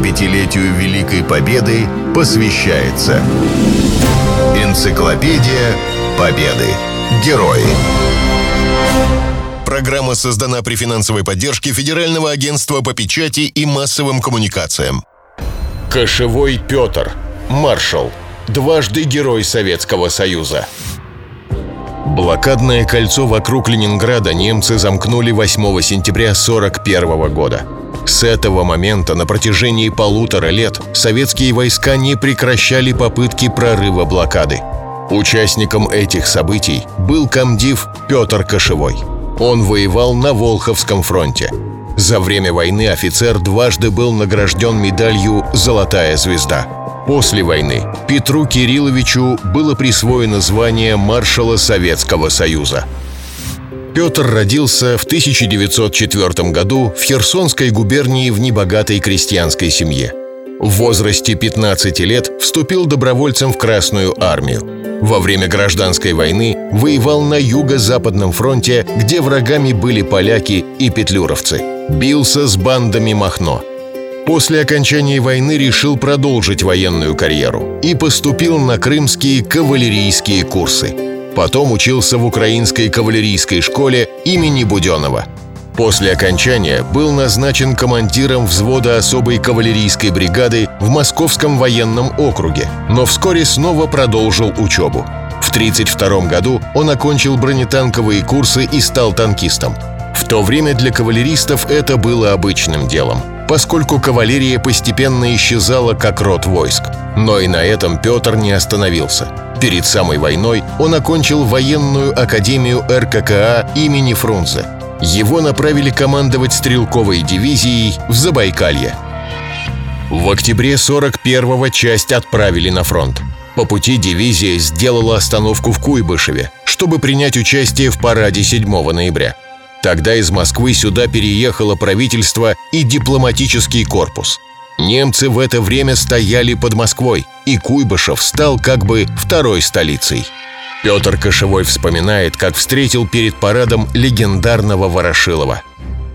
75-летию Великой Победы посвящается Энциклопедия Победы. Герои. Программа создана при финансовой поддержке Федерального агентства по печати и массовым коммуникациям. Кошевой Петр. Маршал. Дважды Герой Советского Союза. Блокадное кольцо вокруг Ленинграда немцы замкнули 8 сентября 1941 года. С этого момента на протяжении полутора лет советские войска не прекращали попытки прорыва блокады. Участником этих событий был комдив Петр Кошевой. Он воевал на Волховском фронте. За время войны офицер дважды был награжден медалью «Золотая звезда». После войны Петру Кирилловичу было присвоено звание маршала Советского Союза. Петр родился в 1904 году в Херсонской губернии в небогатой крестьянской семье. В возрасте 15 лет вступил добровольцем в Красную армию. Во время гражданской войны воевал на Юго-Западном фронте, где врагами были поляки и петлюровцы. Бился с бандами Махно. После окончания войны решил продолжить военную карьеру и поступил на крымские кавалерийские курсы – Потом учился в украинской кавалерийской школе имени Буденова. После окончания был назначен командиром взвода особой кавалерийской бригады в Московском военном округе, но вскоре снова продолжил учебу. В 1932 году он окончил бронетанковые курсы и стал танкистом. В то время для кавалеристов это было обычным делом, поскольку кавалерия постепенно исчезала как род войск. Но и на этом Петр не остановился – Перед самой войной он окончил военную академию РККА имени Фрунзе. Его направили командовать стрелковой дивизией в Забайкалье. В октябре 41-го часть отправили на фронт. По пути дивизия сделала остановку в Куйбышеве, чтобы принять участие в параде 7 ноября. Тогда из Москвы сюда переехало правительство и дипломатический корпус – Немцы в это время стояли под Москвой, и Куйбышев стал как бы второй столицей. Петр Кошевой вспоминает, как встретил перед парадом легендарного Ворошилова.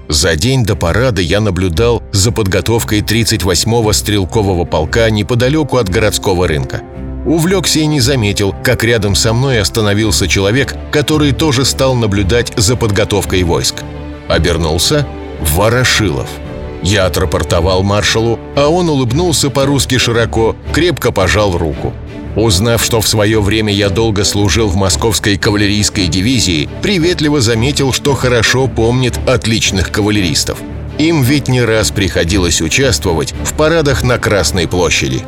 За день до парада я наблюдал за подготовкой 38-го стрелкового полка неподалеку от городского рынка. Увлекся и не заметил, как рядом со мной остановился человек, который тоже стал наблюдать за подготовкой войск. Обернулся – Ворошилов – я отрапортовал маршалу, а он улыбнулся по-русски широко, крепко пожал руку. Узнав, что в свое время я долго служил в московской кавалерийской дивизии, приветливо заметил, что хорошо помнит отличных кавалеристов. Им ведь не раз приходилось участвовать в парадах на Красной площади.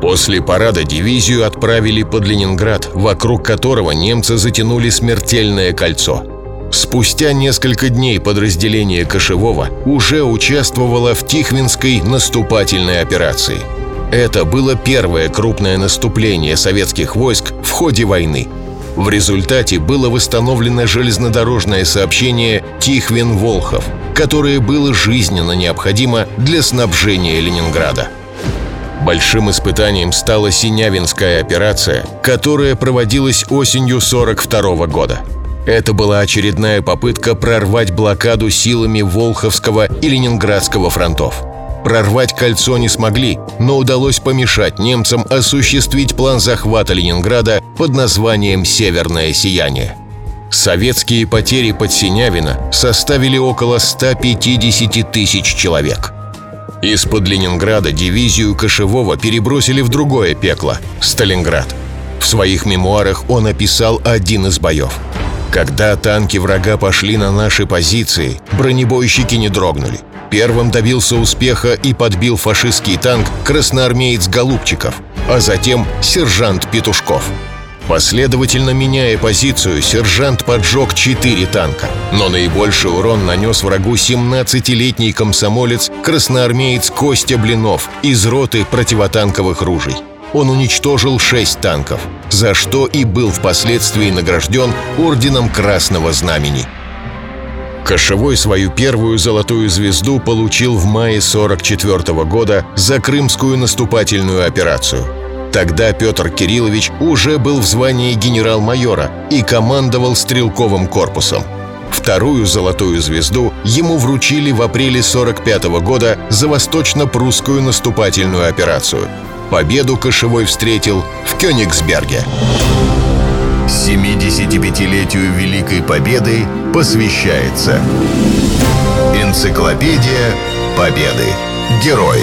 После парада дивизию отправили под Ленинград, вокруг которого немцы затянули смертельное кольцо – Спустя несколько дней подразделение Кошевого уже участвовало в Тихвинской наступательной операции. Это было первое крупное наступление советских войск в ходе войны. В результате было восстановлено железнодорожное сообщение Тихвин-Волхов, которое было жизненно необходимо для снабжения Ленинграда. Большим испытанием стала Синявинская операция, которая проводилась осенью 1942 года – это была очередная попытка прорвать блокаду силами Волховского и Ленинградского фронтов. Прорвать кольцо не смогли, но удалось помешать немцам осуществить план захвата Ленинграда под названием «Северное сияние». Советские потери под Синявино составили около 150 тысяч человек. Из-под Ленинграда дивизию Кошевого перебросили в другое пекло – Сталинград. В своих мемуарах он описал один из боев – когда танки врага пошли на наши позиции, бронебойщики не дрогнули. Первым добился успеха и подбил фашистский танк красноармеец Голубчиков, а затем сержант Петушков. Последовательно меняя позицию, сержант поджег четыре танка. Но наибольший урон нанес врагу 17-летний комсомолец красноармеец Костя Блинов из роты противотанковых ружей он уничтожил шесть танков, за что и был впоследствии награжден Орденом Красного Знамени. Кошевой свою первую золотую звезду получил в мае 44 года за крымскую наступательную операцию. Тогда Петр Кириллович уже был в звании генерал-майора и командовал стрелковым корпусом. Вторую золотую звезду ему вручили в апреле 45 года за восточно-прусскую наступательную операцию. Победу Кошевой встретил в Кёнигсберге. 75-летию Великой Победы посвящается Энциклопедия Победы. Герои.